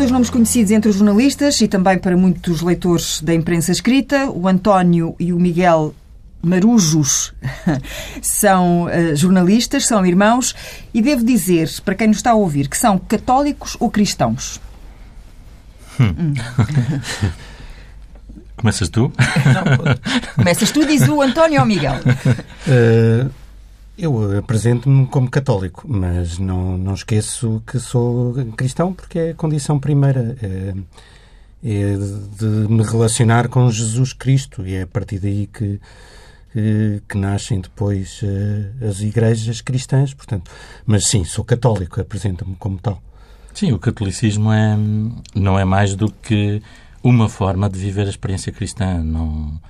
dois nomes conhecidos entre os jornalistas e também para muitos leitores da imprensa escrita. O António e o Miguel Marujos são uh, jornalistas, são irmãos e devo dizer, para quem nos está a ouvir, que são católicos ou cristãos? Hum. Hum. Começas tu? Não, começas tu, diz o António ou o Miguel? Uh, eu apresento-me como católico, mas não, não esqueço que sou cristão porque é a condição primeira. É, é de me relacionar com Jesus Cristo e é a partir daí que, que, que nascem depois uh, as igrejas cristãs, portanto. Mas sim, sou católico, apresento-me como tal. Sim, o catolicismo é, não é mais do que uma forma de viver a experiência cristã. Não,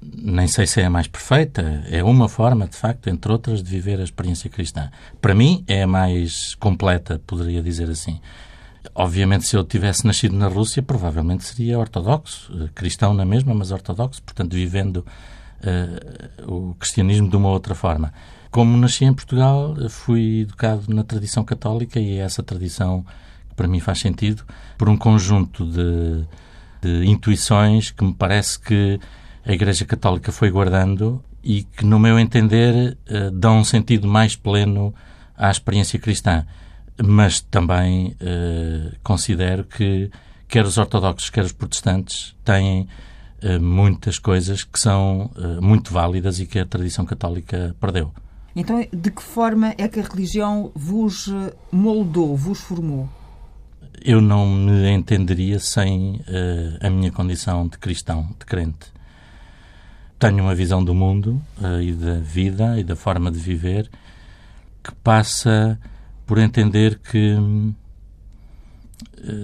nem sei se é a mais perfeita, é uma forma, de facto, entre outras, de viver a experiência cristã. Para mim, é a mais completa, poderia dizer assim. Obviamente, se eu tivesse nascido na Rússia, provavelmente seria ortodoxo, eh, cristão na mesma, mas ortodoxo, portanto, vivendo uh, o cristianismo de uma outra forma. Como nasci em Portugal, fui educado na tradição católica e é essa tradição que para mim faz sentido, por um conjunto de, de intuições que me parece que a Igreja Católica foi guardando e que, no meu entender, eh, dão um sentido mais pleno à experiência cristã. Mas também eh, considero que quer os ortodoxos, quer os protestantes têm eh, muitas coisas que são muito válidas e que a tradição católica perdeu. Então, de que forma é que a religião vos moldou, vos formou? Eu não me entenderia sem uh, a minha condição de cristão, de crente tenho uma visão do mundo uh, e da vida e da forma de viver que passa por entender que, uh,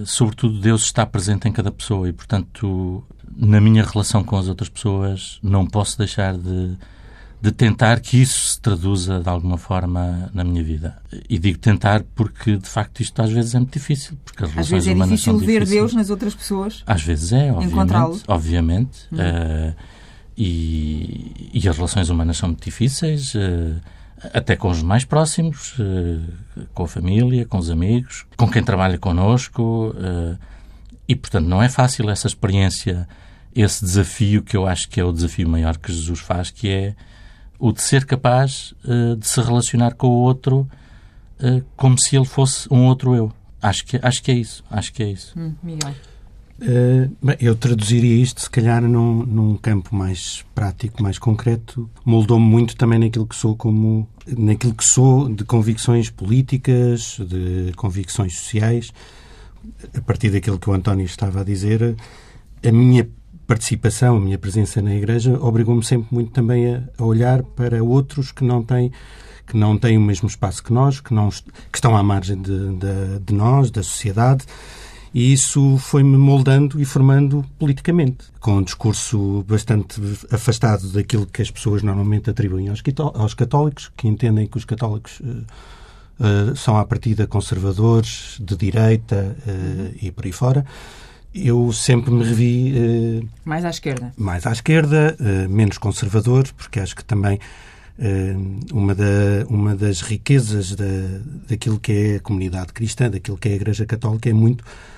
sobretudo, Deus está presente em cada pessoa e, portanto, na minha relação com as outras pessoas, não posso deixar de, de tentar que isso se traduza de alguma forma na minha vida. E digo tentar porque, de facto, isto às vezes é muito difícil. Porque as às vezes é difícil ver difíceis. Deus nas outras pessoas. Às vezes é, obviamente. Obviamente. Hum. Uh, e, e, as relações humanas são muito difíceis, uh, até com os mais próximos, uh, com a família, com os amigos, com quem trabalha connosco. Uh, e, portanto, não é fácil essa experiência, esse desafio que eu acho que é o desafio maior que Jesus faz, que é o de ser capaz de se relacionar com o outro como se ele fosse um outro eu. Acho que, acho que é isso. Acho que é isso. Hum, Miguel. Uh, eu traduziria isto, se calhar, num, num campo mais prático, mais concreto. Moldou-me muito também naquilo que sou, como naquilo que sou de convicções políticas, de convicções sociais. A partir daquilo que o António estava a dizer, a minha participação, a minha presença na Igreja obrigou-me sempre muito também a, a, olhar para outros que não têm que não têm o mesmo espaço que nós, que não que estão à margem de, de, de nós, da sociedade e isso foi-me moldando e formando politicamente, com um discurso bastante afastado daquilo que as pessoas normalmente atribuem aos católicos, que entendem que os católicos uh, uh, são, à partida, conservadores, de direita uh, e por aí fora. Eu sempre me revi. mais à esquerda. Mais à esquerda, menos conservador, porque acho que também uma, da, uma das riquezas da, daquilo que é a comunidade cristã, daquilo que é a Igreja Católica, é muito uh,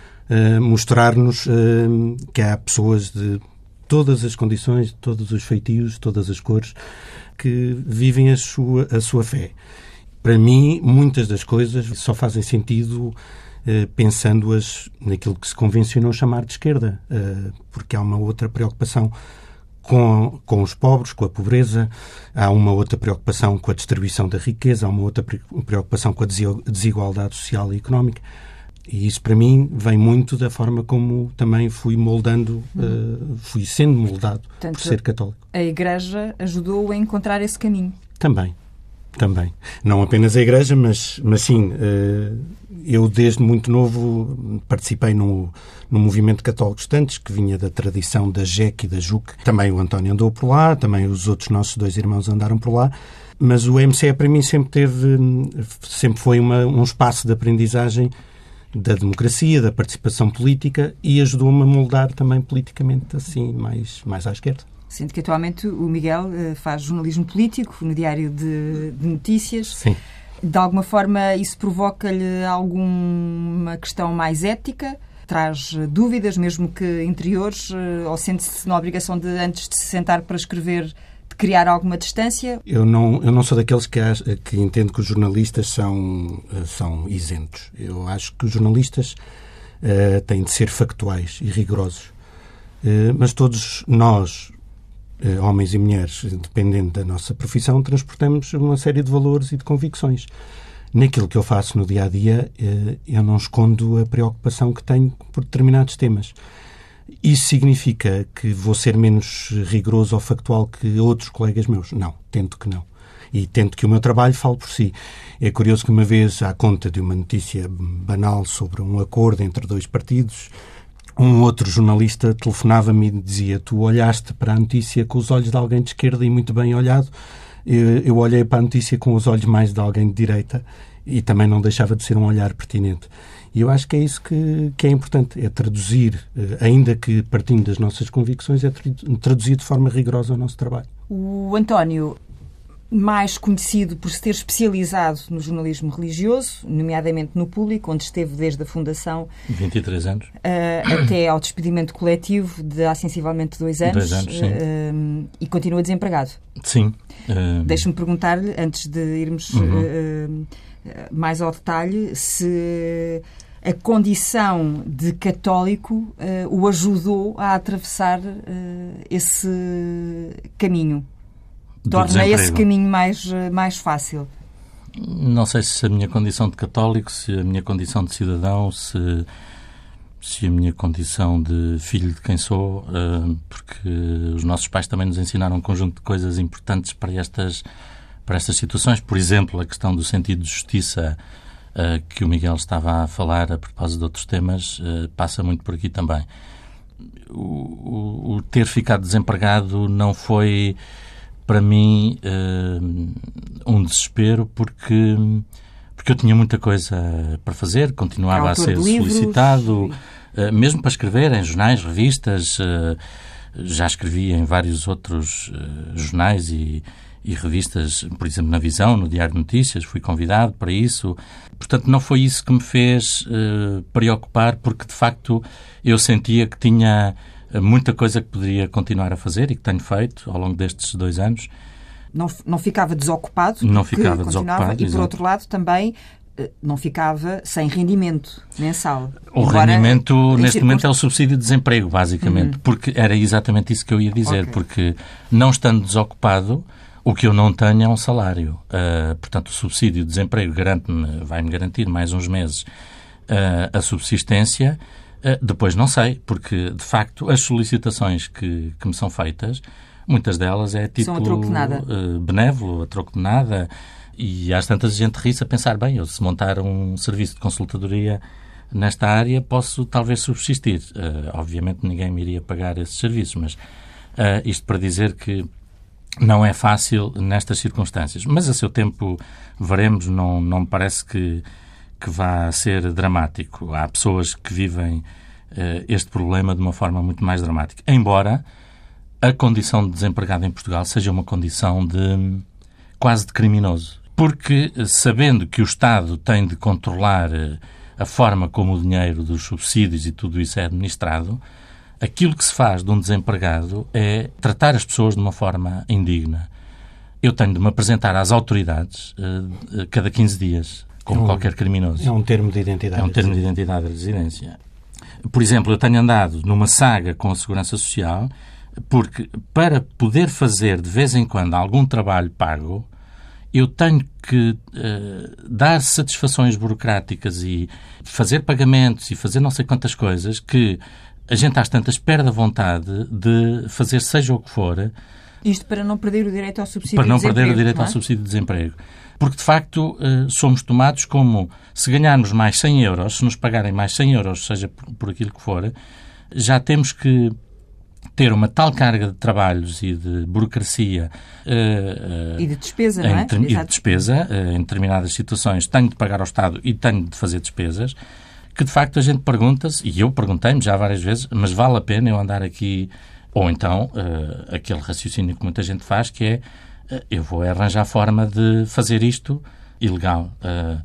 mostrar-nos uh, que há pessoas de todas as condições, todos os feitios, todas as cores, que vivem a sua, a sua fé. Para mim, muitas das coisas só fazem sentido uh, pensando-as naquilo que se convencionou chamar de esquerda, porque há uma outra preocupação com, com os pobres, com a pobreza, há uma outra preocupação com a distribuição da riqueza, há uma outra preocupação com a desigualdade social e económica. E isso, para mim, vem muito da forma como também fui moldando, uh, fui sendo moldado Portanto, por ser católico. A Igreja ajudou a encontrar esse caminho? Também, também. Não apenas a Igreja, mas, mas sim, uh, eu desde muito novo participei no, no movimento católico estantes, que vinha da tradição da JEC e da JUC. Também o António andou por lá, também os outros nossos dois irmãos andaram por lá. Mas o MCE para mim sempre teve, sempre foi uma, um espaço de aprendizagem da democracia, da participação política e ajudou-me a moldar também politicamente assim, mais, mais à esquerda. Sendo que atualmente o Miguel eh, faz jornalismo político no Diário de, de Notícias. Sim. De alguma forma isso provoca-lhe alguma questão mais ética traz dúvidas, mesmo que interiores, ou sente-se na obrigação de, antes de se sentar para escrever, criar alguma distância? Eu não, eu não sou daqueles que, que entendo que os jornalistas são, são isentos. Eu acho que os jornalistas uh, têm de ser factuais e rigorosos. Uh, mas todos nós, uh, homens e mulheres, dependendo da nossa profissão, transportamos uma série de valores e de convicções. Naquilo que eu faço no dia a dia, eu não escondo a preocupação que tenho por determinados temas. Isso significa que vou ser menos rigoroso ou factual que outros colegas meus? Não, tento que não e tento que o meu trabalho fale por si. É curioso que uma vez, à conta de uma notícia banal sobre um acordo entre dois partidos, um outro jornalista telefonava-me e dizia: Tu olhaste para a notícia com os olhos de alguém de esquerda e muito bem olhado. Eu olhei para a notícia com os olhos mais de alguém de direita e também não deixava de ser um olhar pertinente. E eu acho que é isso que, que é importante, é traduzir, eh, ainda que partindo das nossas convicções, é traduzir de forma rigorosa o nosso trabalho. O António mais conhecido por se ter especializado no jornalismo religioso, nomeadamente no público, onde esteve desde a fundação. 23 anos. Uh, até ao despedimento coletivo de há sensivelmente dois anos. Dois anos, sim. Uh, e continua desempregado. Sim. Uh... Deixe-me perguntar-lhe, antes de irmos uhum. mais ao detalhe, se a condição de católico o ajudou a atravessar esse caminho torna esse caminho mais, eh, mais fácil? Não sei se a minha condição de católico, se a minha condição de cidadão, se, se a minha condição de filho de quem sou, eh, porque os nossos pais também nos ensinaram um conjunto de coisas importantes para estas, para estas situações. Por exemplo, a questão do sentido de justiça eh, que o Miguel estava a falar a propósito de outros temas passa muito por aqui também. O, o, o ter ficado desempregado não foi para mim uh, um desespero porque porque eu tinha muita coisa para fazer, continuava a ser solicitado, uh, mesmo para escrever em jornais, revistas, uh, já escrevi em vários outros jornais e, e revistas, por exemplo, na Visão, no Diário de Notícias, fui convidado para isso. Portanto, não foi isso que me fez preocupar, porque de facto eu sentia que tinha muita coisa que poderia continuar a fazer e que tenho feito ao longo destes dois anos. Não, não ficava desocupado? Não ficava desocupado. E, por exatamente. outro lado, também eh, não ficava sem rendimento mensal. O Embora, rendimento, neste momento, é o subsídio de desemprego, basicamente. Uhum. Porque era exatamente isso que eu ia dizer. Okay. Porque, não estando desocupado, o que eu não tenho é um salário. Uh, portanto, o subsídio de desemprego garante-me, vai-me garantir mais uns meses uh, a subsistência eh, depois não sei, porque de facto as solicitações que, que me são feitas, muitas delas é tipo a troco de nada. Uh, benévolo, a troco de nada, e às tantas gente ri-se a pensar, bem, eu se montar um serviço de consultadoria nesta área posso talvez subsistir. Uh, obviamente ninguém me iria pagar esses serviços, mas uh, isto para dizer que não é fácil nestas circunstâncias. Mas a seu tempo veremos, não, não me parece que que vá ser dramático. Há pessoas que vivem uh, este problema de uma forma muito mais dramática. Embora a condição de desempregado em Portugal seja uma condição de quase de criminoso. Porque, sabendo que o Estado tem de controlar eh, a forma como o dinheiro dos subsídios e tudo isso é administrado, aquilo que se faz de um desempregado é tratar as pessoas de uma forma indigna. Eu tenho de me apresentar às autoridades uh, cada 15 dias como é um, qualquer criminoso. É um termo de identidade. É um termo de identidade de residência. Por exemplo, eu tenho andado numa saga com a Segurança Social porque para poder fazer de vez em quando algum trabalho pago, eu tenho que uh, dar satisfações burocráticas e fazer pagamentos e fazer não sei quantas coisas que a gente às tantas perde a vontade de fazer seja o que for. Isto para não perder o direito ao subsídio Para não de perder o direito é? ao subsídio de desemprego. Porque, de facto, eh, somos tomados como se ganharmos mais 100 euros, se nos pagarem mais 100 euros, seja por aquilo que for, já temos que ter uma tal carga de trabalhos e de burocracia uh, e de despesa, em, não é? E de despesa, uh, em determinadas situações tenho de pagar ao Estado e tenho de fazer despesas, que de facto a gente pergunta-se, e eu perguntei-me já várias vezes, mas vale a pena eu andar aqui, ou então uh, aquele raciocínio que muita gente faz, que é eu vou arranjar forma de fazer isto ilegal. Uh,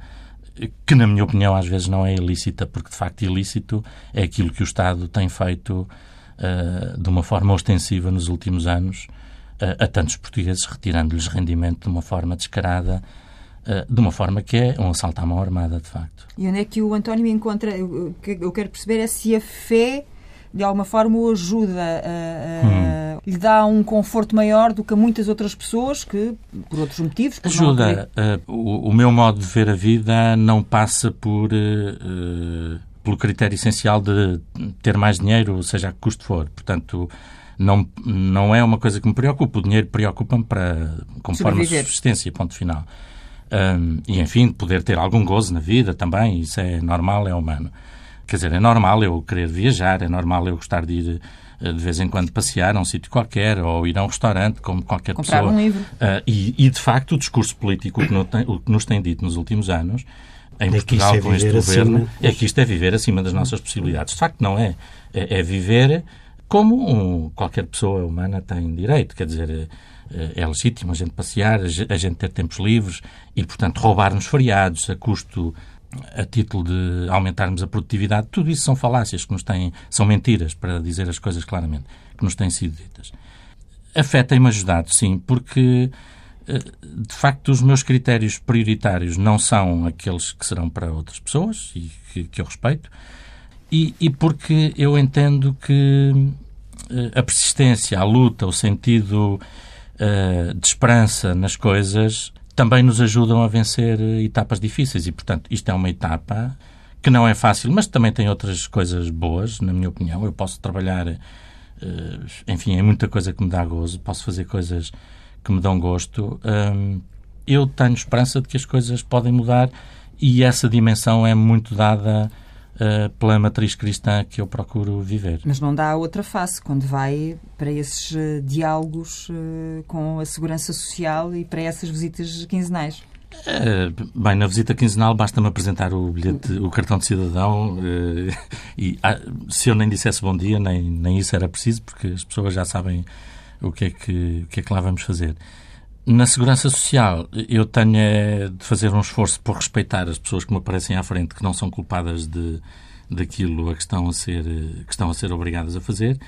que, na minha opinião, às vezes não é ilícita, porque de facto ilícito é aquilo que o Estado tem feito uh, de uma forma ostensiva nos últimos anos uh, a tantos portugueses, retirando-lhes rendimento de uma forma descarada, uh, de uma forma que é um assalto à mão armada, de facto. E onde é que o António encontra? O que eu quero perceber é se a fé de alguma forma o ajuda, a, a, hum. lhe dá um conforto maior do que a muitas outras pessoas que, por outros motivos... Por ajuda. Uh, o, o, meu modo de ver a vida não passa por... Uh, pelo critério essencial de ter mais dinheiro, seja a que custo for. Portanto, não, não é uma coisa que me preocupa. O dinheiro preocupa-me para, conforme a subsistência, ponto final. Um, e, enfim, poder ter algum gozo na vida também, isso é normal, é humano. Quer dizer, é normal eu querer viajar, é normal eu gostar de ir eh, de vez em quando passear a um sítio qualquer ou ir a um restaurante, como qualquer Comprar pessoa. Um livro. Uh, e, e, de facto, o discurso político o que, nos tem, o que nos tem dito nos últimos anos, em é Portugal, é com este governo, acima... é que isto é viver acima das nossas possibilidades. De facto, não é. É, é viver como um, qualquer pessoa humana tem direito. Quer dizer, é, é legítimo a gente passear, a gente ter tempos livres e, portanto, roubar nos feriados a custo a título de aumentarmos a produtividade, tudo isso são falácias que nos têm, são mentiras, para dizer as coisas claramente, que nos têm sido ditas. A fé tem-me ajudado, sim, porque eh, de facto os meus critérios prioritários não são aqueles que serão para outras pessoas e que, que eu respeito, e, e, porque eu entendo que eh, a persistência, a luta, o sentido uh, de esperança nas coisas também nos ajudam a vencer eh, etapas difíceis e, portanto, isto é uma etapa que não é fácil, mas também tem outras coisas boas, na minha opinião. Eu posso trabalhar, eh, enfim, é muita coisa que me dá gozo, posso fazer coisas que me dão gosto. Eu tenho esperança de que as coisas podem mudar e essa dimensão é muito dada uh, pela matriz cristã que eu procuro viver. Mas não dá outra face quando vai para esses uh, diálogos uh, com a segurança social e para essas visitas quinzenais? bem, na visita quinzenal basta-me apresentar o bilhete, o cartão de cidadão e ah, se eu nem dissesse bom dia, nem, nem isso era preciso, porque as pessoas já sabem o que é que, o que, é que lá vamos fazer. Na segurança social, eu tenho é de fazer um esforço por respeitar as pessoas que me aparecem à frente, que não são culpadas de, daquilo a que estão a ser, que estão a ser obrigadas a fazer,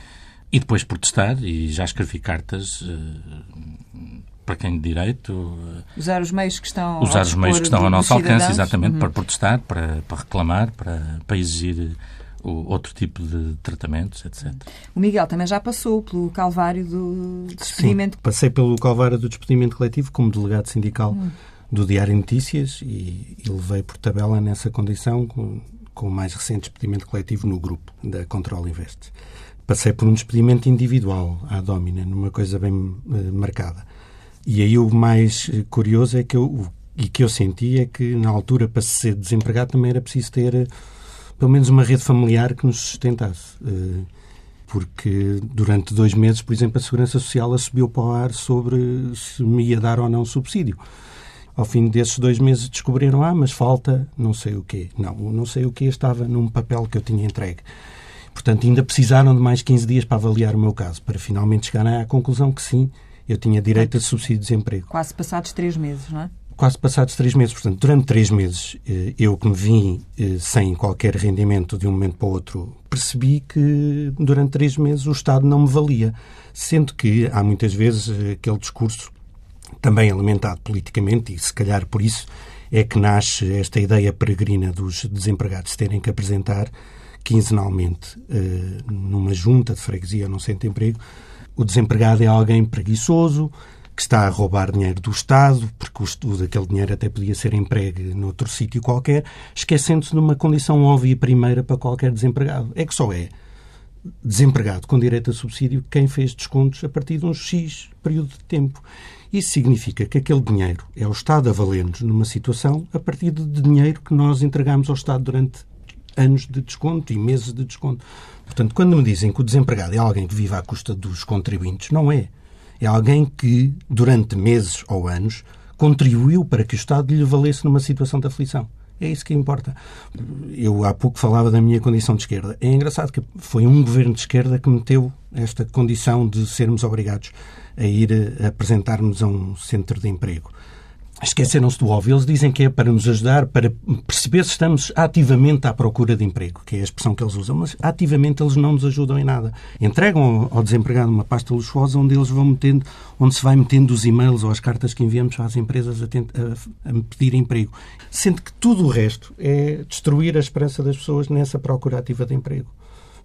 e depois protestar, e já escrevi cartas uh, para quem de direito. Uh, usar os meios que estão Usar os meios que estão ao nosso alcance, exatamente, uhum. para protestar, para, para reclamar, para, para exigir outro tipo de tratamentos, etc. O Miguel também já passou pelo calvário do despedimento. Sim, passei pelo calvário do despedimento coletivo como delegado sindical hum. do Diário Notícias e, e, levei por tabela nessa condição com, com o mais recente despedimento coletivo no grupo da Control Invest. Passei por um despedimento individual à Domina, numa coisa bem uh, marcada. E aí o mais eh, curioso é que eu, e que eu senti é que na altura para ser desempregado também era preciso ter pelo menos uma rede familiar que nos sustentasse. Eh, porque durante dois meses, por exemplo, a Segurança Social assumiu para o ar sobre se me ia dar ou não subsídio. Ao fim desses dois meses descobriram, ah, mas falta não sei o quê. Não, não sei o quê estava num papel que eu tinha entregue. Portanto, ainda precisaram de mais 15 dias para avaliar o meu caso, para finalmente chegarem à conclusão que sim, eu tinha direito a subsídio de desemprego. Quase passados três meses, não é? Quase passados três meses. Portanto, durante três meses, eh, eu que me vim eh, sem qualquer rendimento de um momento para o outro, percebi que durante três meses o Estado não me valia. Sendo que há muitas vezes eh, aquele discurso também alimentado politicamente, e se calhar por isso é que nasce esta ideia peregrina dos desempregados terem que apresentar quinzenalmente numa junta de freguesia ou num centro de emprego. O desempregado é alguém preguiçoso, que está a roubar dinheiro do Estado, porque o estudo daquele dinheiro até podia ser empregue noutro sítio qualquer, esquecendo-se de uma condição óbvia primeira para qualquer desempregado. É que só é desempregado com direito a subsídio quem fez descontos a partir de um X período de tempo. Isso significa que aquele dinheiro é o Estado a valer-nos numa situação a partir de dinheiro que nós entregamos ao Estado durante anos de desconto e meses de desconto. Portanto, quando me dizem que o desempregado é alguém que vive à custa dos contribuintes, não é. É alguém que, durante meses ou anos, contribuiu para que o Estado lhe valesse numa situação de aflição. É isso que importa. Eu há pouco falava da minha condição de esquerda. É engraçado que foi um governo de esquerda que meteu esta condição de sermos obrigados a ir apresentar-nos a um centro de emprego. Esqueceram-se do óbvio. Eles dizem que é para nos ajudar, para perceber se estamos ativamente à procura de emprego, que é a expressão que eles usam, mas ativamente eles não nos ajudam em nada. Entregam ao desempregado uma pasta luxuosa onde eles vão metendo, onde se vai metendo os e-mails ou as cartas que enviamos às empresas a, a, a pedir emprego. Sendo que tudo o resto é destruir a esperança das pessoas nessa procura ativa de emprego.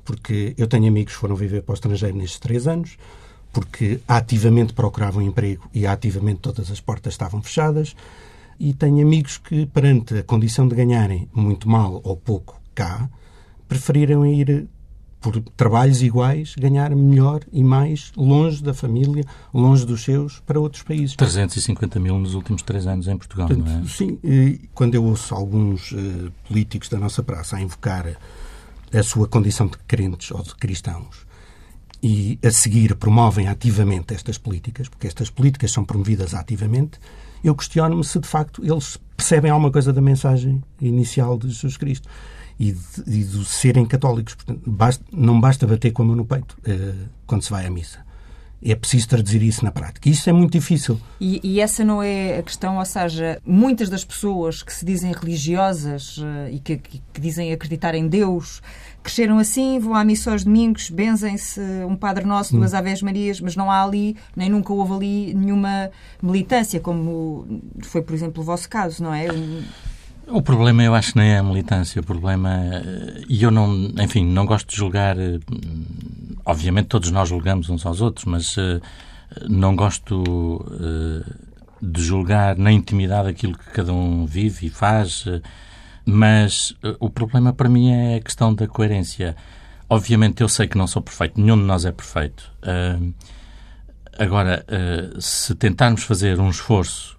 Porque eu tenho amigos que foram viver para o estrangeiro nestes três anos, porque ativamente procuravam emprego e ativamente todas as portas estavam fechadas. E tenho amigos que, perante a condição de ganharem muito mal ou pouco cá, preferiram ir por trabalhos iguais, ganhar melhor e mais longe da família, longe dos seus, para outros países. 350 mil nos últimos três anos em Portugal, não é? Sim, quando eu ouço alguns uh, políticos da nossa praça a invocar a sua condição de crentes ou de cristãos e a seguir promovem ativamente estas políticas, porque estas políticas são promovidas ativamente, eu questiono-me se de facto eles percebem alguma coisa da mensagem inicial de Jesus Cristo e de, e de serem católicos. Portanto, basta, não basta bater com a mão no peito uh, quando se vai à missa. É preciso traduzir isso na prática. Isso é muito difícil. E, e, essa não é a questão, ou seja, muitas das pessoas que se dizem religiosas uh, e que, que, que, dizem acreditar em Deus cresceram assim, vão à missa aos domingos, benzem-se um Padre Nosso, duas hum. Aves Marias, mas não há ali, nem nunca houve ali nenhuma militância, como foi, por exemplo, o vosso caso, não é? O problema eu acho nem é a militância, o problema eh, e eu não, enfim, não gosto de julgar, eh, obviamente todos nós julgamos uns aos outros, mas uh, não gosto de julgar na intimidade aquilo que cada um vive e faz, mas o problema para mim é a questão da coerência. Obviamente eu sei que não sou perfeito, nenhum de nós é perfeito. agora, se tentarmos fazer um esforço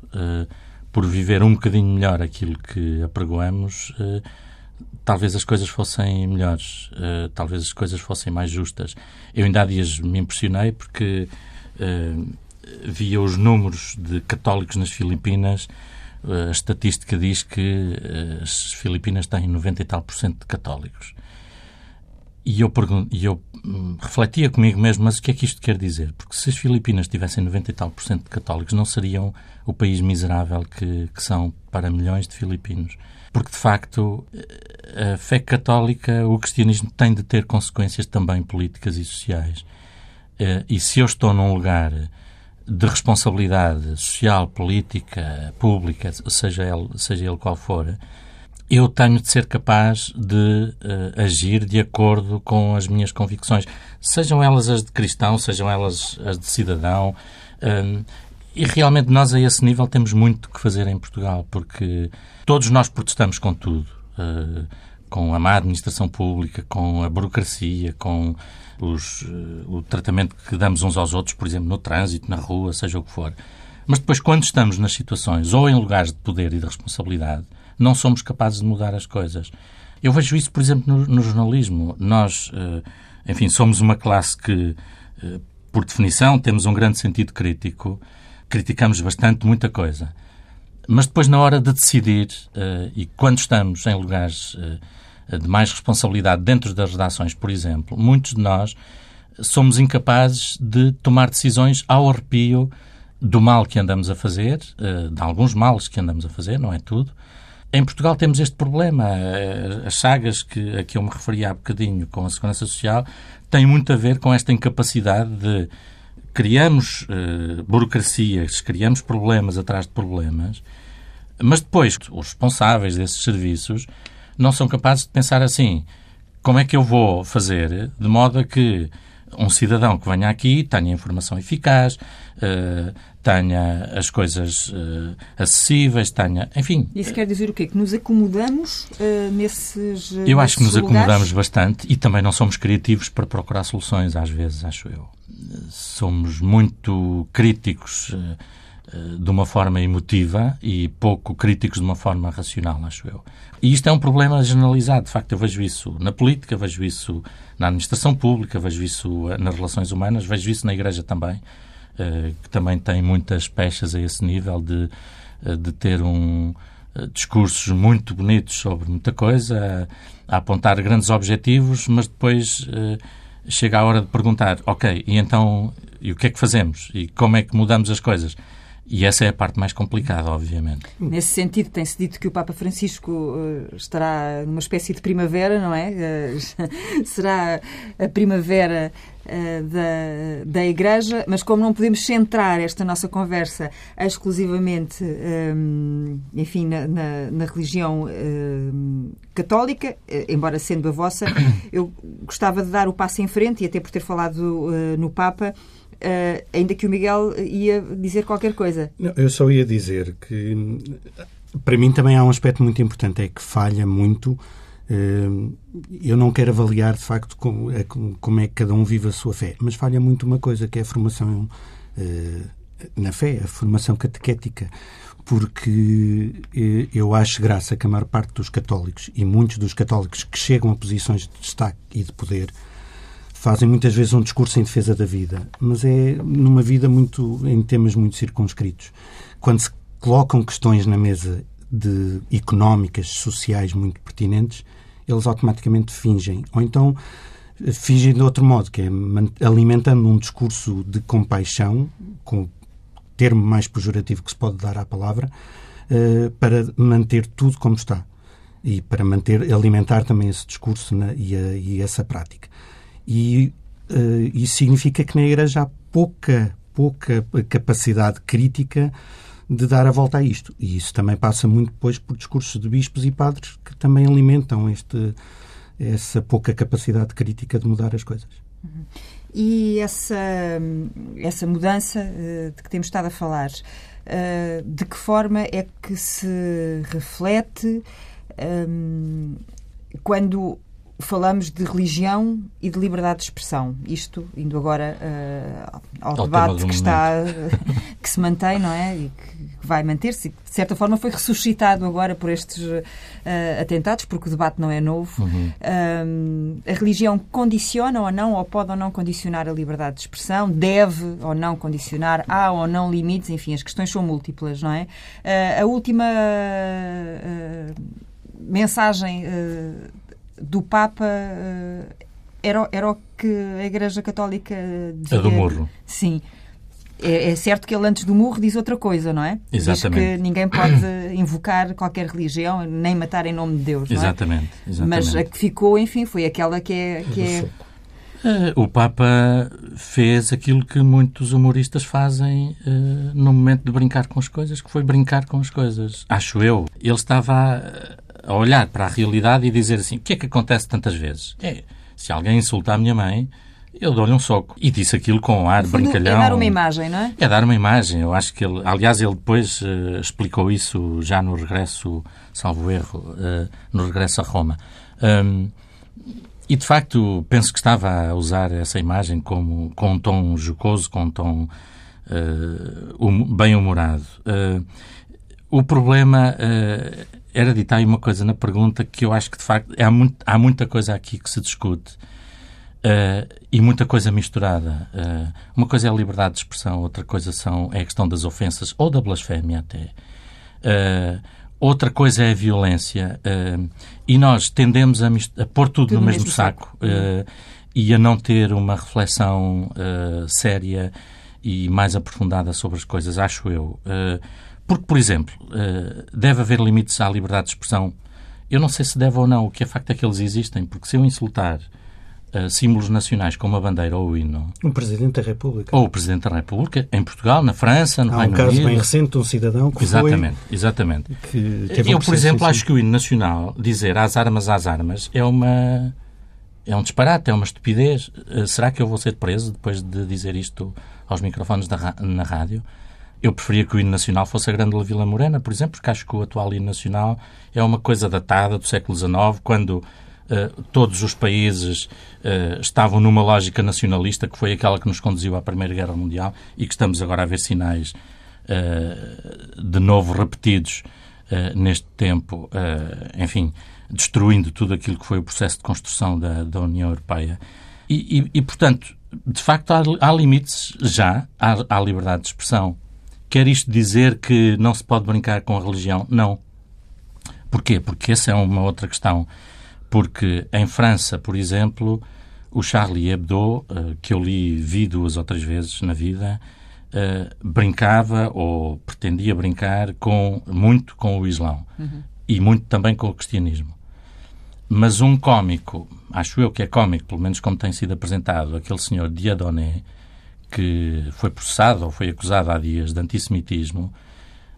por viver um bocadinho melhor aquilo que apregoamos, uh, talvez as coisas fossem melhores, uh, talvez as coisas fossem mais justas. Eu ainda há dias me impressionei porque uh, via os números de católicos nas Filipinas. A estatística diz que as Filipinas têm 90 e tal por cento de católicos. E eu, e eu hum, refletia comigo mesmo, mas o que é que isto quer dizer? Porque se as Filipinas tivessem 90 e tal por cento de católicos, não seriam o país miserável que, que são para milhões de filipinos. Porque, de facto, a fé católica, o cristianismo tem de ter consequências também políticas e sociais. Eh, e se eu estou num lugar de responsabilidade social, política, pública, seja ele, seja ele qual for, eu tenho de ser capaz de uh, agir de acordo com as minhas convicções, sejam elas as de cristão, sejam elas as de cidadão. Uh, e realmente nós a esse nível temos muito que fazer em Portugal, porque todos nós protestamos com tudo. Uh, com a má administração pública, com a burocracia, com os, o tratamento que damos uns aos outros, por exemplo, no trânsito, na rua, seja o que for. Mas depois, quando estamos nas situações ou em lugares de poder e de responsabilidade, não somos capazes de mudar as coisas. Eu vejo isso, por exemplo, no, no jornalismo. Nós, eh, enfim, somos uma classe que, eh, por definição, temos um grande sentido crítico, criticamos bastante muita coisa. Mas depois, na hora de decidir, eh, e quando estamos em lugares de mais responsabilidade dentro das redações, por exemplo, muitos de nós somos incapazes de tomar decisões ao arrepio do mal que andamos a fazer, de alguns males que andamos a fazer, não é tudo, em Portugal temos este problema. Eh, as sagas que, a que eu me referi há bocadinho com a Segurança Social têm muito a ver com esta incapacidade de criamos uh, burocracias, criamos problemas atrás de problemas, mas depois os responsáveis desses serviços não são capazes de pensar assim: como é que eu vou fazer de modo a que um cidadão que venha aqui tenha informação eficaz, uh, tenha as coisas uh, acessíveis, tenha. Enfim. Isso quer dizer o quê? Que nos acomodamos uh, nesses. Eu acho que nos lugares? acomodamos bastante e também não somos criativos para procurar soluções, às vezes, acho eu. Somos muito críticos de uma forma emotiva e pouco críticos de uma forma racional, acho eu. E isto é um problema generalizado. De facto, eu vejo isso na política, vejo isso na administração pública, vejo isso nas relações humanas, vejo isso na Igreja também, eh, que também tem muitas pechas a esse nível de, eh, de ter um, eh, discursos muito bonitos sobre muita coisa, a, a apontar grandes objetivos, mas depois chega a hora de perguntar, ok, e então, e o que é que fazemos? E como é que mudamos as coisas? E essa é a parte mais complicada, obviamente. Nesse sentido, tem-se dito que o Papa Francisco uh, estará numa espécie de primavera, não é? Uh, será a primavera uh, da, da Igreja, mas como não podemos centrar esta nossa conversa exclusivamente, enfim, na, na, na religião católica, embora sendo a vossa, eu gostava de dar o passo em frente, e até por ter falado no Papa, Uh, ainda que o Miguel ia dizer qualquer coisa. Não, eu só ia dizer que, para mim, também há um aspecto muito importante, é que falha muito. Uh, eu não quero avaliar, de facto, como é, como é que cada um vive a sua fé, mas falha muito uma coisa, que é a formação uh, na fé, a formação catequética porque eu acho graça que a maior parte dos católicos e muitos dos católicos que chegam a posições de destaque e de poder fazem muitas vezes um discurso em defesa da vida, mas é numa vida muito em temas muito circunscritos. Quando se colocam questões na mesa de económicas, sociais muito pertinentes, eles automaticamente fingem, ou então eh, fingem de outro modo, que é alimentando um discurso de compaixão, com o termo mais pejorativo que se pode dar à palavra, eh, para manter tudo como está e para manter alimentar também esse discurso e, a, e essa prática. E uh, isso significa que na Igreja há pouca, pouca capacidade crítica de dar a volta a isto. E isso também passa muito depois por discursos de bispos e padres que também alimentam este, essa pouca capacidade crítica de mudar as coisas. Uhum. E essa, essa mudança uh, de que temos estado a falar, uh, de que forma é que se reflete um, quando falamos de religião e de liberdade de expressão. Isto indo agora uh, ao, ao, debate que está que se mantém, não é? E que vai manter-se. De certa forma foi ressuscitado agora por estes uh, atentados, porque o debate não é novo. Uhum. Uh, a religião condiciona ou não, ou pode ou não condicionar a liberdade de expressão, deve ou não condicionar, há ou não limites, enfim, as questões são múltiplas, não é? a última mensagem do Papa uh, era, era o que a Igreja Católica dizia. A do morro. Sim. É, é, certo que ele antes do morro diz outra coisa, não é? Exatamente. Diz que ninguém pode invocar qualquer religião, nem matar em nome de Deus, exatamente, é? exatamente. Mas a que ficou, enfim, foi aquela que é... Que é... Eh, o Papa fez aquilo que muitos humoristas fazem uh, no momento de brincar com as coisas, que foi brincar com as coisas. Acho eu. Ele estava a olhar para a realidade e dizer assim: o que é que acontece tantas vezes? É, se alguém insulta a minha mãe, eu dou-lhe um soco. E disse aquilo com um ar fundo, brincalhão. É dar uma imagem, não é? É dar uma imagem. Eu acho que ele, aliás, ele depois uh, explicou isso já no regresso, salvo erro, uh, no regresso a Roma. Um, e de facto, penso que estava a usar essa imagem como, com um tom jocoso, com um tom uh, um, bem-humorado. o problema era dita aí uma coisa na pergunta que eu acho que, de facto, há, muito, há muita coisa aqui que se discute uh, e muita coisa misturada. Uh, uma coisa é a liberdade de expressão, outra coisa são, é a questão das ofensas ou da blasfémia até. Uh, outra coisa é a violência. e nós tendemos a, a pôr tudo, tudo no mesmo, mesmo saco, saco. e a não ter uma reflexão séria e mais aprofundada sobre as coisas, acho eu. Porque, por exemplo, eh, deve haver limites à liberdade de expressão. Eu não sei se deve ou não, o que é facto é que eles existem, porque se eu insultar uh, símbolos nacionais como a bandeira ou o hino... Um Presidente da República. Ou o Presidente da República, em Portugal, na França, no Há Reino um caso Unido... bem recente de um cidadão que exatamente, foi... Exatamente, exatamente. Eu, por exemplo, acho que o hino nacional, dizer às armas, às armas, é uma... É um disparate, é uma estupidez. Uh, será que eu vou ser preso depois de dizer isto aos microfones da, na rádio? Eu preferia que o hino nacional fosse a Grande Vila Morena, por exemplo, porque acho que o atual hino nacional é uma coisa datada do século XIX, quando uh, todos os países uh, estavam numa lógica nacionalista, que foi aquela que nos conduziu à Primeira Guerra Mundial e que estamos agora a ver sinais uh, de novo repetidos neste tempo, enfim, destruindo tudo aquilo que foi o processo de construção da, da União Europeia. E, e, e, portanto, de facto, há, há limites já à, à liberdade de expressão. Quer isto dizer que não se pode brincar com a religião? Não. Porquê? Porque essa é uma outra questão. Porque em França, por exemplo, o Charlie Hebdo, eh, que eu li, vi duas ou três vezes na vida, uh, brincava ou pretendia brincar com, muito com o Islão uhum. e muito também com o cristianismo. Mas um cómico, acho eu que é cómico, pelo menos como tem sido apresentado, aquele senhor Diadoné, que foi processado ou foi acusado há dias de antissemitismo,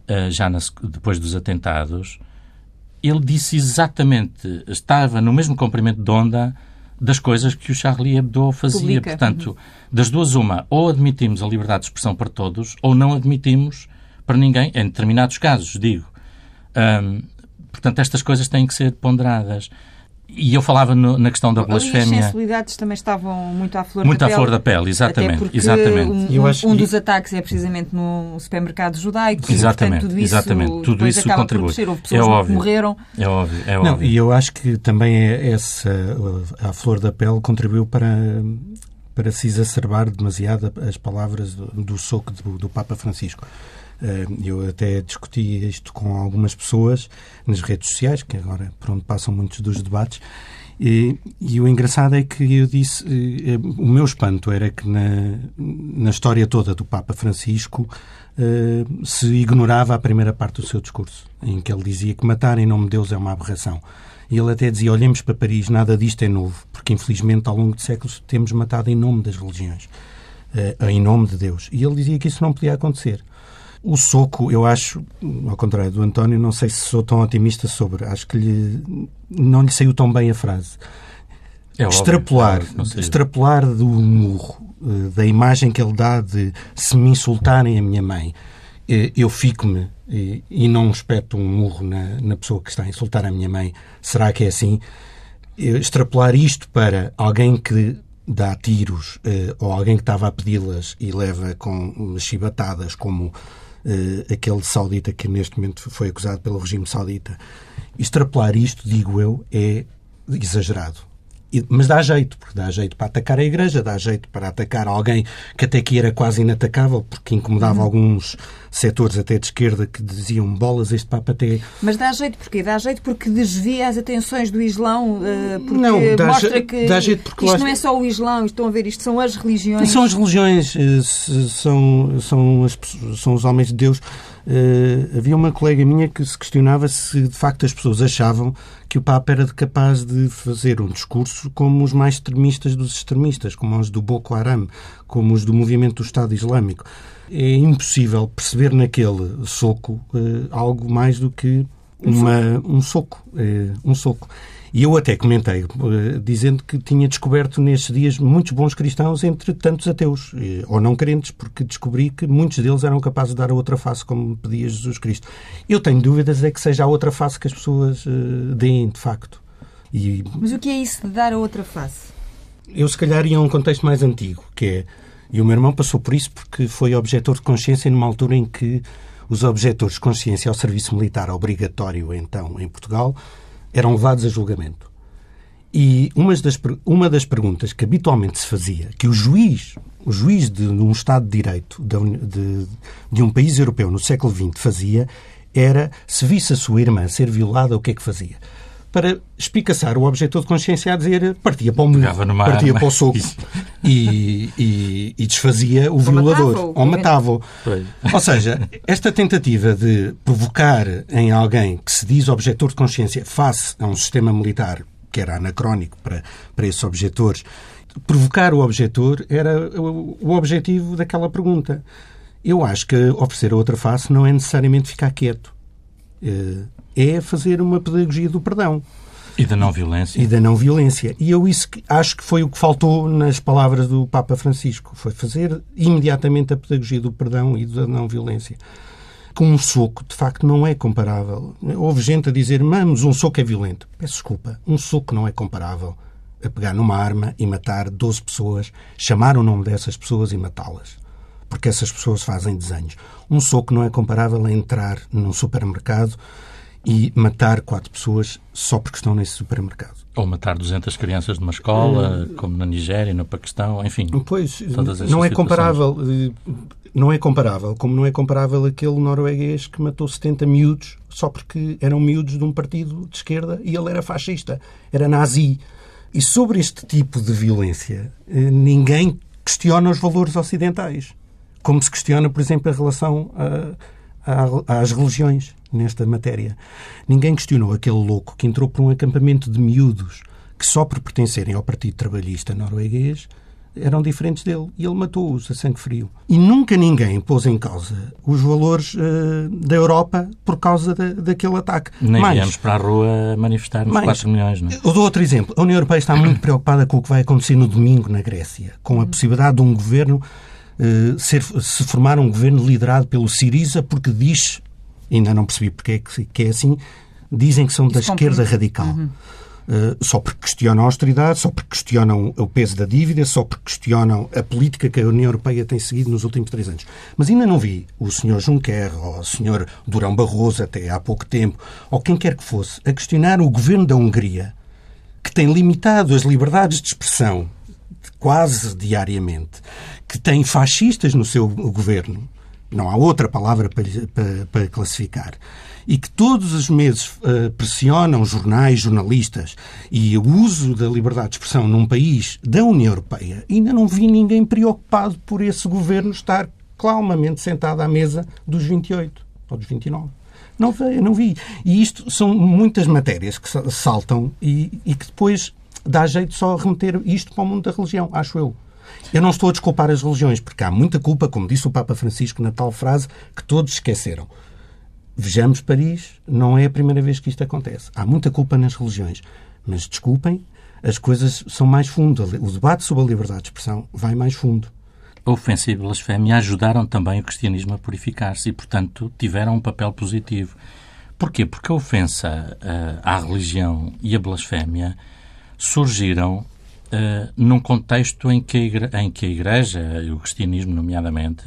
uh, já depois dos atentados, ele disse exatamente, estava no mesmo comprimento de onda das coisas que o Charlie Hebdo fazia. Publica. Portanto, uhum. das duas, uma, ou admitimos a liberdade de expressão para todos, ou não admitimos para ninguém, em determinados casos, digo. Portanto, estas coisas têm que ser ponderadas. E eu falava no, na questão da blasfémia. As sensibilidades também estavam muito à flor muito da pele. Muito à flor da pele, exatamente. Até exatamente. Um, um, um dos ataques é precisamente no supermercado judaico. Exatamente. Portanto, tudo isso, exatamente. Tudo isso contribui. Houve pessoas é óbvio. que morreram. É óbvio. É óbvio. Não, e eu acho que também é essa, a flor da pele contribuiu para para se exacerbar demasiado as palavras do, do soco do, do Papa Francisco. Eh, eu até discuti isto com algumas pessoas nas redes sociais, que agora por onde passam muitos dos debates, e, e, o engraçado é que eu disse, eh, o meu espanto era que na, na história toda do Papa Francisco eh, se ignorava a primeira parte do seu discurso, em que ele dizia que matar em nome de Deus é uma aberração. E ele até dizia: olhemos para Paris, nada disto é novo, porque infelizmente ao longo de séculos temos matado em nome das religiões, em nome de Deus. E ele dizia que isso não podia acontecer. O soco, eu acho, ao contrário do António, não sei se sou tão otimista sobre. Acho que lhe, não lhe saiu tão bem a frase. É extrapolar, óbvio, claro extrapolar do murro, eh, da imagem que ele dá de se me insultarem a minha mãe, eh, eu fico-me e, e, não espeto um murro na, na pessoa que está a insultar a minha mãe. Será que é assim? Eh, extrapolar isto para alguém que dá tiros ou alguém que estava a pedi-las e leva com chibatadas como uh, aquele saudita que neste momento foi acusado pelo regime saudita. Extrapolar isto, digo eu, é exagerado. Mas dá jeito, porque dá jeito para atacar a Igreja, dá jeito para atacar alguém que até aqui era quase inatacável, porque incomodava uhum. alguns setores até de esquerda que diziam bolas, este Papa até... Mas dá jeito porquê? Dá jeito porque desvia as atenções do Islão, uh, porque não, dá mostra que dá jeito porque isto lá... não é só o Islão, estão a ver, isto são as religiões. São as religiões, eh, são, são, as, são os homens de Deus. Uh, havia uma colega minha que se questionava se de facto as pessoas achavam que o Papa era capaz de fazer um discurso como os mais extremistas dos extremistas, como os do Boko Haram, como os do movimento do Estado Islâmico. É impossível perceber naquele soco uh, algo mais do que uma, um soco. Uh, um soco. E eu até comentei, uh, dizendo que tinha descoberto nestes dias muitos bons cristãos entre tantos ateus, ou não crentes, porque descobri que muitos deles eram capazes de dar a outra face, como pedia Jesus Cristo. Eu tenho dúvidas é que seja a outra face que as pessoas deem, de facto. E... Mas o que é isso de dar a outra face? Eu, se calhar, ia a um contexto mais antigo, que é e o meu irmão passou por isso porque foi objetor de consciência numa altura em que os objetores de consciência ao serviço militar obrigatório, então, em Portugal, eram levados a julgamento. E uma das, uma das perguntas que habitualmente se fazia, que o juiz, o juiz de, de um Estado de Direito de, de, de um país europeu no século XX fazia, era se visse a sua irmã ser violada, o que é que fazia? Para espicaçar o objetor de consciência a dizer partia para o mundo, partia arma. para o soco e, e, e, desfazia o ou violador matava ou matava-o. Ou seja, esta tentativa de provocar em alguém que se diz objetor de consciência face a um sistema militar que era anacrónico para, para esses objetores, provocar o objetor era o, o objetivo daquela pergunta. Eu acho que oferecer a outra face não é necessariamente ficar quieto. Eh, é fazer uma pedagogia do perdão. E da não violência. E da não violência. E eu isso acho que foi o que faltou nas palavras do Papa Francisco. Foi fazer imediatamente a pedagogia do perdão e da não violência. Com um soco, de facto, não é comparável. Houve gente a dizer, mas um soco é violento. Peço desculpa, um soco não é comparável a pegar numa arma e matar 12 pessoas, chamar o nome dessas pessoas e matá-las. Porque essas pessoas fazem desenhos. Um soco não é comparável a entrar num supermercado e matar quatro pessoas só porque estão nesse supermercado. Ou matar 200 crianças numa escola, uh, como na Nigéria, no Paquistão, enfim. Pois, não é comparável. Eh, não é comparável, como não é comparável aquele norueguês que matou 70 miúdos só porque eram miúdos de um partido de esquerda e ele era fascista, era nazi. E sobre este tipo de violência, eh, ninguém questiona os valores ocidentais. como se questiona, por exemplo, a relação a, a, às religiões nesta matéria. Ninguém questionou aquele louco que entrou por um acampamento de miúdos que só por pertencerem ao Partido Trabalhista norueguês eram diferentes dele e ele matou-os a sangue frio. E nunca ninguém pôs em causa os valores uh, da Europa por causa de, daquele ataque. Nem mais, viemos para a rua manifestar-nos 4 milhões, não é? Eu dou outro exemplo. A União Europeia está muito preocupada com o que vai acontecer no domingo na Grécia, com a possibilidade de um governo uh, ser, se formar um governo liderado pelo Siriza, porque diz, ainda não percebi porque é que, que é assim, dizem que são da esquerda radical. Uhum. Eh, só porque questionam a austeridade, só porque questionam o peso da dívida, só porque questionam a política que a União Europeia tem seguido nos últimos três anos. Mas ainda não vi o Sr. Juncker ou o Sr. Durão Barroso, até há pouco tempo, ou quem quer que fosse, a questionar o governo da Hungria, que tem limitado as liberdades de expressão quase diariamente, que tem fascistas no seu governo, não há outra palavra para, para, para classificar, e que todos os meses uh, pressionam jornais, jornalistas e o uso da liberdade de expressão num país da União Europeia, ainda não vi ninguém preocupado por esse governo estar calmamente sentado à mesa dos 28 ou dos 29. Não vi, não vi. E isto são muitas matérias que saltam e, e que depois dá jeito só remeter isto para o mundo da religião, acho eu. Eu não estou a desculpar as religiões, porque há muita culpa, como disse o Papa Francisco na tal frase, que todos esqueceram. Vejamos Paris, não é a primeira vez que isto acontece. Há muita culpa nas religiões. Mas desculpem, as coisas são mais fundo. O debate sobre a liberdade de expressão vai mais fundo. A ofensa e a blasfémia ajudaram também o cristianismo a purificar-se e, portanto, tiveram um papel positivo. Porquê? Porque a ofensa uh, à religião e a blasfémia surgiram uh, num contexto em que, igreja, em que a Igreja, o cristianismo nomeadamente,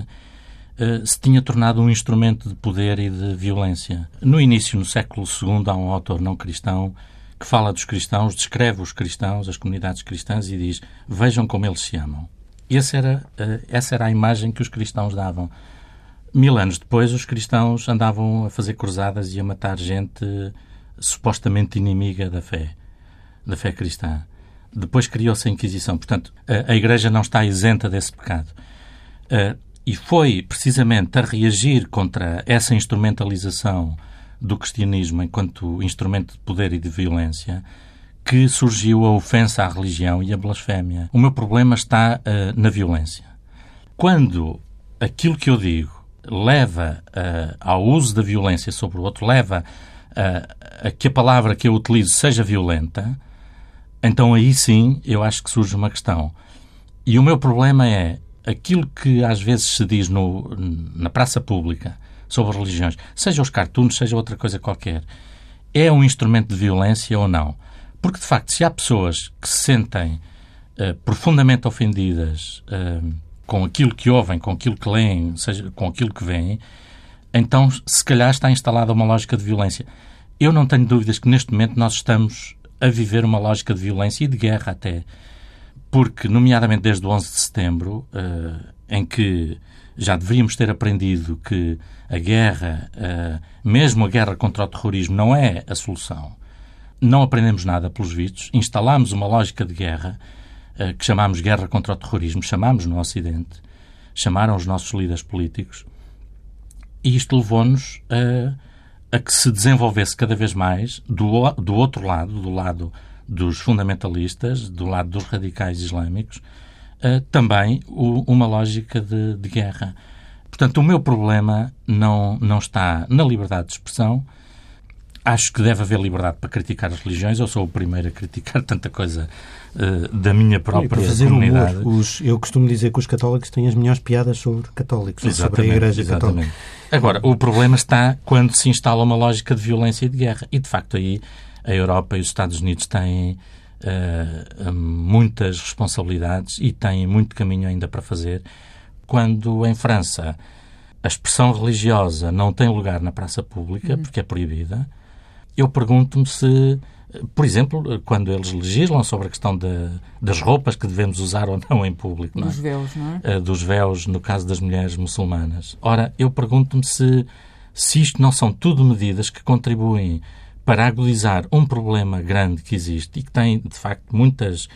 eh, se tinha tornado um instrumento de poder e de violência. No início, no século II, há um autor não cristão que fala dos cristãos, descreve os cristãos, as comunidades cristãs e diz: Vejam como eles se amam. Essa era, eh, essa era a imagem que os cristãos davam. Mil anos depois, os cristãos andavam a fazer cruzadas e a matar gente supostamente inimiga da fé, da fé cristã. Depois criou-se a Inquisição. Portanto, a, a Igreja não está isenta desse pecado. Uh, e foi precisamente a reagir contra essa instrumentalização do cristianismo enquanto instrumento de poder e de violência que surgiu a ofensa à religião e a blasfémia. O meu problema está uh, na violência. Quando aquilo que eu digo leva uh, ao uso da violência sobre o outro, leva uh, a que a palavra que eu utilizo seja violenta, então aí sim eu acho que surge uma questão. E o meu problema é aquilo que às vezes se diz no, na praça pública sobre religiões, seja os cartoons, seja outra coisa qualquer, é um instrumento de violência ou não? Porque, de facto, se há pessoas que se sentem uh, profundamente ofendidas uh, com aquilo que ouvem, com aquilo que leem, seja com aquilo que veem, então, se calhar, está instalada uma lógica de violência. Eu não tenho dúvidas que, neste momento, nós estamos a viver uma lógica de violência e de guerra até porque, nomeadamente desde o 11 de setembro, uh, em que já deveríamos ter aprendido que a guerra, uh, mesmo a guerra contra o terrorismo, não é a solução. Não aprendemos nada pelos vistos. Instalámos uma lógica de guerra uh, que chamámos guerra contra o terrorismo, chamámos no Ocidente, chamaram os nossos líderes políticos, e isto levou-nos a, a que se desenvolvesse cada vez mais do, do outro lado, do lado dos fundamentalistas, do lado dos radicais islâmicos, uh, também o, uma lógica de, de, guerra. Portanto, o meu problema não, não está na liberdade de expressão. Acho que deve haver liberdade para criticar as religiões. Eu sou o primeiro a criticar tanta coisa uh, da minha própria e fazer comunidade. Humor. Os, eu costumo dizer que os católicos têm as melhores piadas sobre católicos, exatamente, sobre a Igreja exatamente. Católica. Agora, o problema está quando se instala uma lógica de violência e de guerra. E, de facto, aí a Europa e os Estados Unidos têm uh, muitas responsabilidades e têm muito caminho ainda para fazer. Quando em França a expressão religiosa não tem lugar na praça pública, uhum. porque é proibida, eu pergunto-me se, por exemplo, quando eles legislam sobre a questão de, das roupas que devemos usar ou não em público. Dos não é? véus, não é? Uh, dos véus, no caso das mulheres muçulmanas. Ora, eu pergunto-me se, se isto não são tudo medidas que contribuem para agudizar um problema grande que existe e que tem, de facto, muitas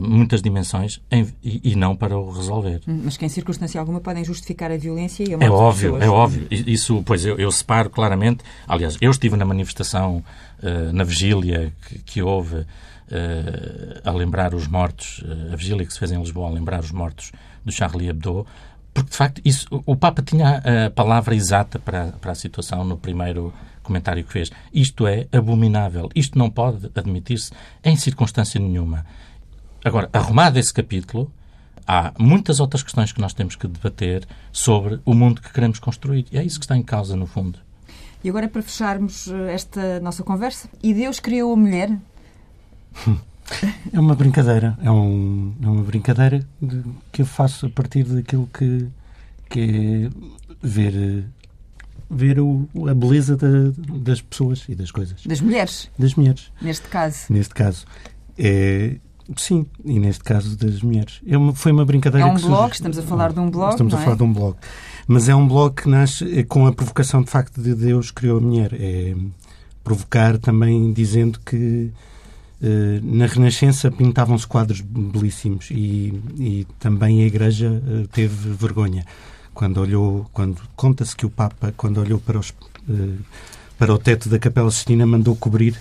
muitas dimensões em, e, e, não para o resolver. Hum, mas que em circunstância alguma podem justificar a violência e a morte É óbvio, é óbvio. Isso, pois eu, eu, separo claramente. Aliás, eu estive na manifestação, uh, na vigília que, que houve uh, a lembrar os mortos, uh, a vigília que se fez em Lisboa a lembrar os mortos do Charlie Hebdo, porque de facto isso, o Papa tinha a palavra exata para, para a situação no primeiro comentário que fez. Isto é abominável. Isto não pode admitir-se em circunstância nenhuma. Agora, arrumado esse capítulo, há muitas outras questões que nós temos que debater sobre o mundo que queremos construir. E é isso que está em causa, no fundo. E agora, para fecharmos eh, esta nossa conversa, e Deus criou a mulher? É uma brincadeira. É, um, é uma brincadeira de, que eu faço a partir daquilo que, que é ver, ver o, a beleza da, das pessoas e das coisas. Das mulheres? Das mulheres. Neste caso. Neste caso. É, Sim, e neste caso das mulheres. É foi uma brincadeira É um que blog, estamos a falar de um blog. Estamos a é? falar de um blog. Mas é um blog que nasce com a provocação de facto de Deus criou a mulher. É provocar também dizendo que eh, na Renascença pintavam-se quadros belíssimos e, e, também a Igreja eh, teve vergonha quando olhou, quando conta-se que o Papa, quando olhou para, os, eh, para o teto da Capela Sistina, mandou cobrir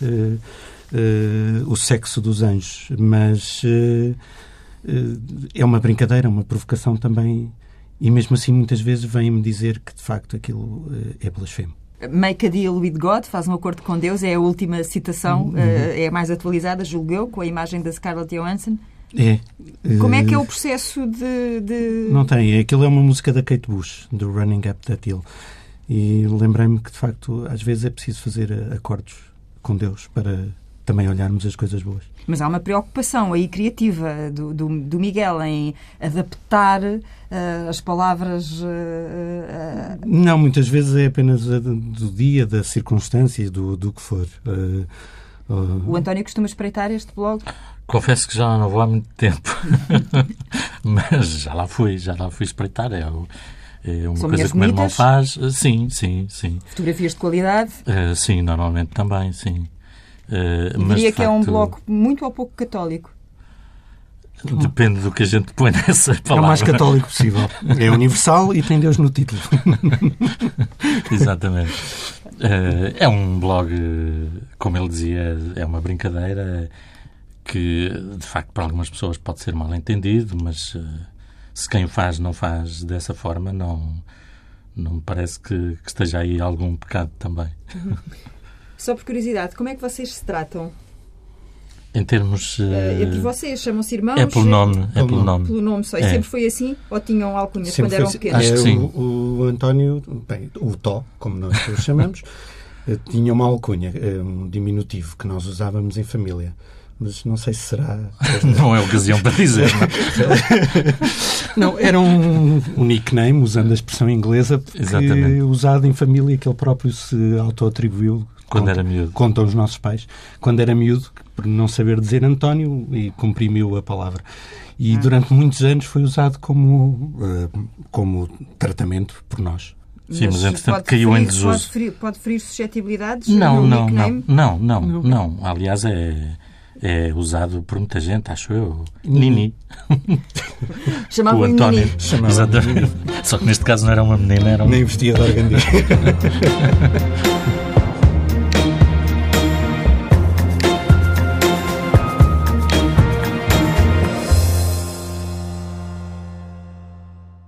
Uh, o sexo dos anjos, mas uh, é uma brincadeira, uma provocação também, e mesmo assim muitas vezes vêm-me dizer que de facto aquilo é blasfemo. Make a deal with God, faz um acordo com Deus, é a última citação, uhum. é a mais atualizada, julgo eu, com a imagem da Scarlett Johansson. É. Como é que é o processo de, de... Não tem, aquilo é uma música da Kate Bush, do Running Up That Hill. E lembrei-me que, de facto, às vezes é preciso fazer acordos com Deus para também olharmos as coisas boas. Mas há uma preocupação aí criativa do, do, do Miguel em adaptar uh, as palavras. Uh, uh, não, muitas vezes é apenas do dia, da circunstância, do, do que for. o António costuma espreitar este blog? Confesso que já não vou há muito tempo, mas já lá fui, já lá fui espreitar. É, é uma São coisa que o meu irmão faz. Sim, sim, sim. Fotografias de qualidade? sim, normalmente também, sim. Uh, mas diria que facto, é um bloco muito ou pouco católico. Depende do que a gente põe nessa palavra. É o mais católico possível. É universal e tem Deus no título. Exatamente. Uh, é um blog, como ele dizia, é uma brincadeira que, de facto, para algumas pessoas pode ser mal entendido, mas uh, se quem o faz não faz dessa forma, não, não me parece que, que esteja aí algum pecado também. Só por curiosidade, como é que vocês se tratam? Em termos. Uh, entre vocês, chamam-se irmãos? É pelo nome. É pelo nome. Pelo nome só. E é. sempre foi assim? Ou tinham alcunhas sempre quando eram assim. pequenos? Acho que sim. O, o António, bem, o Tó, como nós o chamamos, eh, tinha uma alcunha, eh, um diminutivo que nós usávamos em família. Mas não sei se será. não é ocasião para dizer. Não, não era um, um, nickname, usando a expressão inglesa, que, usado em família, que ele próprio se auto-atribuiu quando era miúdo. Contam os nossos pais. Quando era miúdo, por não saber dizer António, e comprimiu a palavra. E ah. durante muitos anos foi usado como, uh, como tratamento por nós. Sim, mas, mas entretanto caiu ferir, em desuso. Pode ferir, pode ferir suscetibilidades? Não, não, não, não, não, não, não. Aliás, é, é usado por muita gente, acho eu. Nini. Chamava o António. Nini. Exatamente. Só que neste caso não era uma menina, era um... Nem vestia de